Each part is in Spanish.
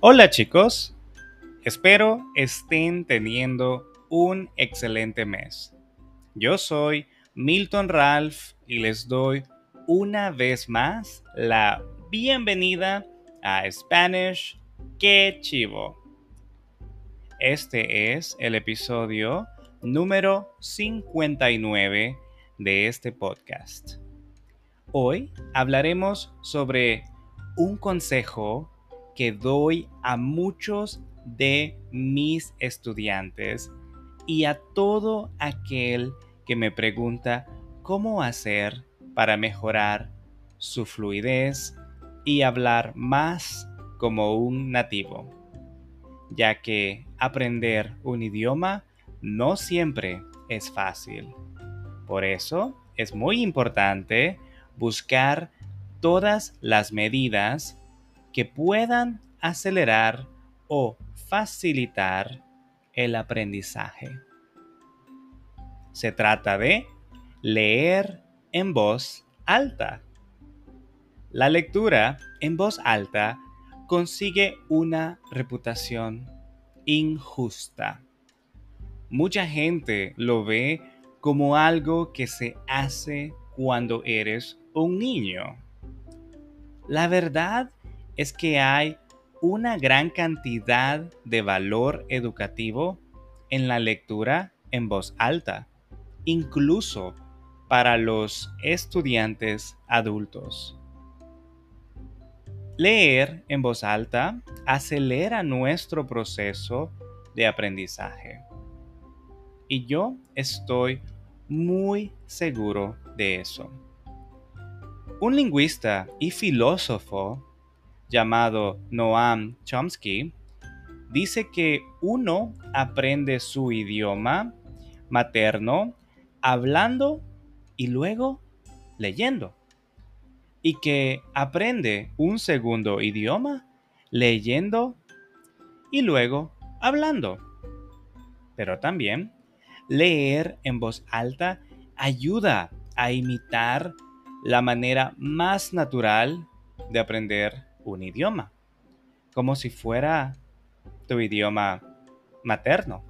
Hola chicos, espero estén teniendo un excelente mes. Yo soy Milton Ralph y les doy una vez más la bienvenida a Spanish Que Chivo. Este es el episodio número 59 de este podcast. Hoy hablaremos sobre un consejo que doy a muchos de mis estudiantes y a todo aquel que me pregunta cómo hacer para mejorar su fluidez y hablar más como un nativo, ya que aprender un idioma no siempre es fácil. Por eso es muy importante buscar todas las medidas que puedan acelerar o facilitar el aprendizaje. Se trata de leer en voz alta. La lectura en voz alta consigue una reputación injusta. Mucha gente lo ve como algo que se hace cuando eres un niño. La verdad es que hay una gran cantidad de valor educativo en la lectura en voz alta, incluso para los estudiantes adultos. Leer en voz alta acelera nuestro proceso de aprendizaje. Y yo estoy muy seguro de eso. Un lingüista y filósofo llamado Noam Chomsky, dice que uno aprende su idioma materno hablando y luego leyendo. Y que aprende un segundo idioma leyendo y luego hablando. Pero también leer en voz alta ayuda a imitar la manera más natural de aprender un idioma, como si fuera tu idioma materno.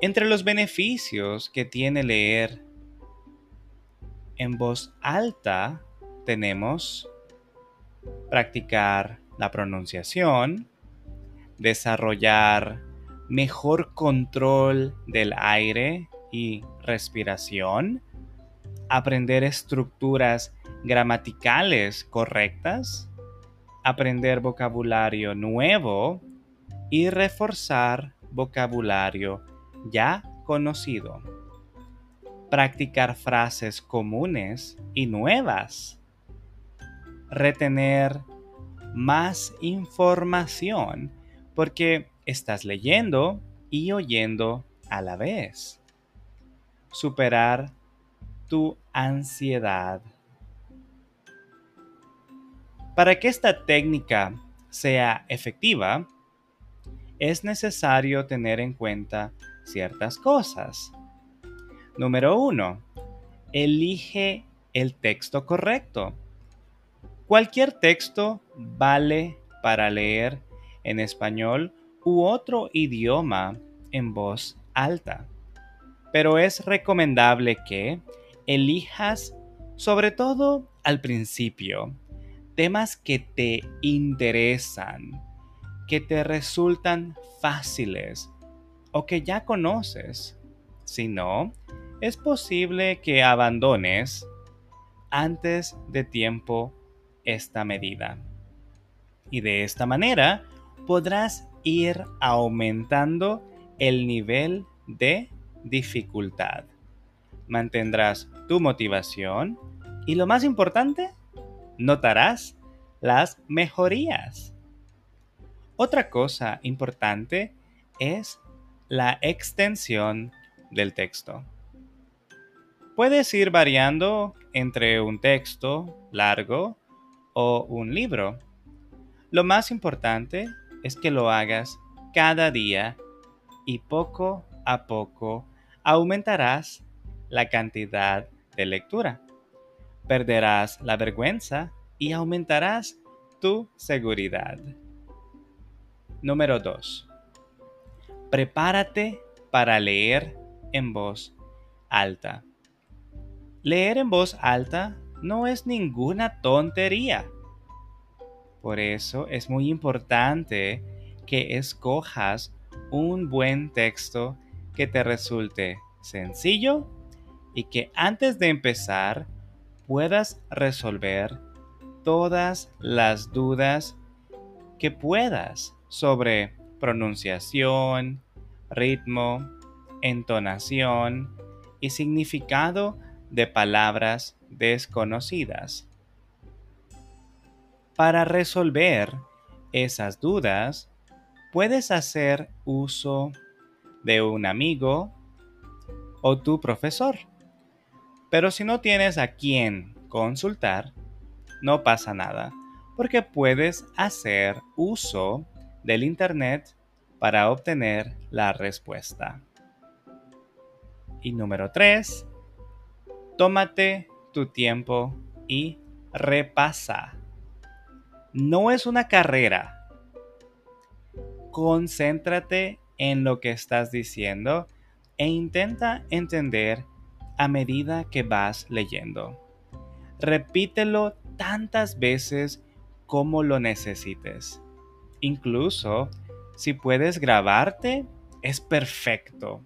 Entre los beneficios que tiene leer en voz alta tenemos practicar la pronunciación, desarrollar mejor control del aire y respiración, aprender estructuras gramaticales correctas, aprender vocabulario nuevo y reforzar vocabulario ya conocido. Practicar frases comunes y nuevas. Retener más información porque estás leyendo y oyendo a la vez. Superar tu ansiedad. Para que esta técnica sea efectiva, es necesario tener en cuenta ciertas cosas. Número uno, elige el texto correcto. Cualquier texto vale para leer en español u otro idioma en voz alta, pero es recomendable que elijas, sobre todo al principio, temas que te interesan, que te resultan fáciles o que ya conoces. Si no, es posible que abandones antes de tiempo esta medida. Y de esta manera podrás ir aumentando el nivel de dificultad mantendrás tu motivación y lo más importante, notarás las mejorías. Otra cosa importante es la extensión del texto. Puedes ir variando entre un texto largo o un libro. Lo más importante es que lo hagas cada día y poco a poco aumentarás la cantidad de lectura. Perderás la vergüenza y aumentarás tu seguridad. Número 2. Prepárate para leer en voz alta. Leer en voz alta no es ninguna tontería. Por eso es muy importante que escojas un buen texto que te resulte sencillo y que antes de empezar puedas resolver todas las dudas que puedas sobre pronunciación, ritmo, entonación y significado de palabras desconocidas. Para resolver esas dudas, puedes hacer uso de un amigo o tu profesor. Pero si no tienes a quién consultar, no pasa nada, porque puedes hacer uso del Internet para obtener la respuesta. Y número 3, tómate tu tiempo y repasa. No es una carrera. Concéntrate en lo que estás diciendo e intenta entender a medida que vas leyendo. Repítelo tantas veces como lo necesites. Incluso si puedes grabarte, es perfecto.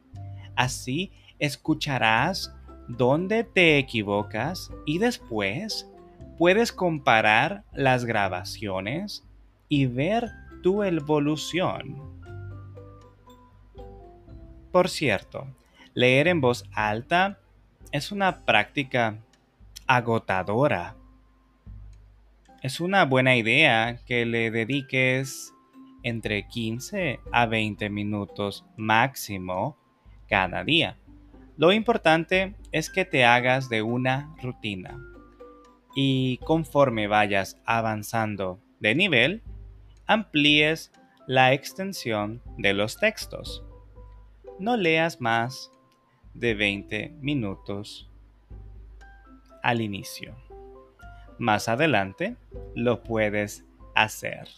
Así escucharás dónde te equivocas y después puedes comparar las grabaciones y ver tu evolución. Por cierto, leer en voz alta es una práctica agotadora. Es una buena idea que le dediques entre 15 a 20 minutos máximo cada día. Lo importante es que te hagas de una rutina y conforme vayas avanzando de nivel, amplíes la extensión de los textos no leas más de 20 minutos al inicio. Más adelante lo puedes hacer.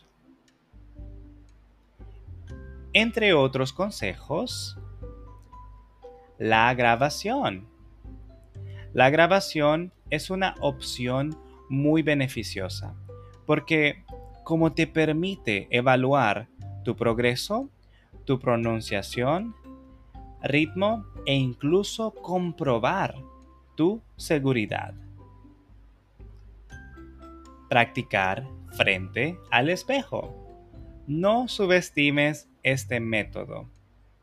Entre otros consejos, la grabación. La grabación es una opción muy beneficiosa porque como te permite evaluar tu progreso, tu pronunciación ritmo e incluso comprobar tu seguridad. Practicar frente al espejo. No subestimes este método.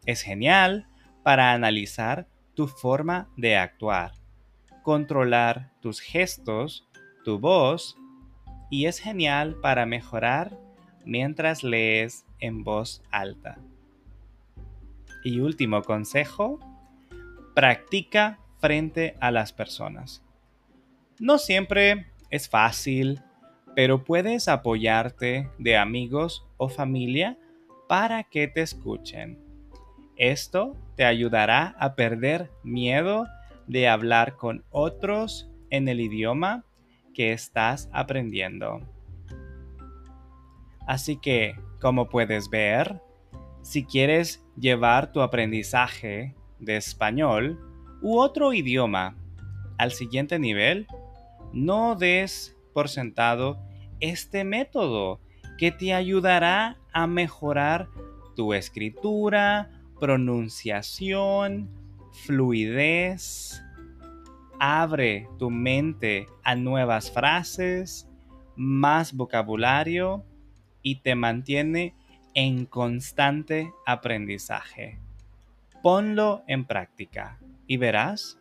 Es genial para analizar tu forma de actuar, controlar tus gestos, tu voz y es genial para mejorar mientras lees en voz alta. Y último consejo, practica frente a las personas. No siempre es fácil, pero puedes apoyarte de amigos o familia para que te escuchen. Esto te ayudará a perder miedo de hablar con otros en el idioma que estás aprendiendo. Así que, como puedes ver, si quieres llevar tu aprendizaje de español u otro idioma al siguiente nivel, no des por sentado este método que te ayudará a mejorar tu escritura, pronunciación, fluidez. Abre tu mente a nuevas frases, más vocabulario y te mantiene en constante aprendizaje. Ponlo en práctica y verás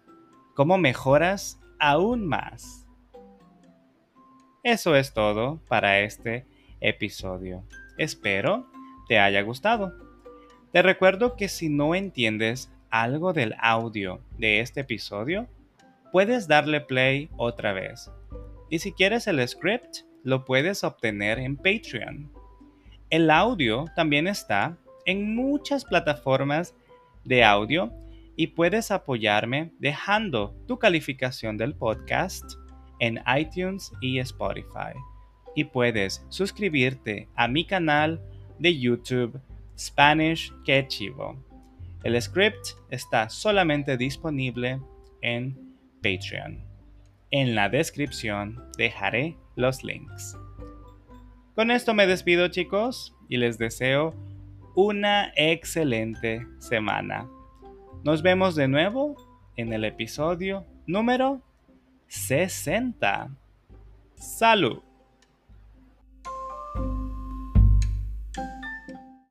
cómo mejoras aún más. Eso es todo para este episodio. Espero te haya gustado. Te recuerdo que si no entiendes algo del audio de este episodio, puedes darle play otra vez. Y si quieres el script, lo puedes obtener en Patreon. El audio también está en muchas plataformas de audio y puedes apoyarme dejando tu calificación del podcast en iTunes y Spotify. Y puedes suscribirte a mi canal de YouTube Spanish Que Chivo. El script está solamente disponible en Patreon. En la descripción dejaré los links. Con esto me despido chicos y les deseo una excelente semana. Nos vemos de nuevo en el episodio número 60. Salud.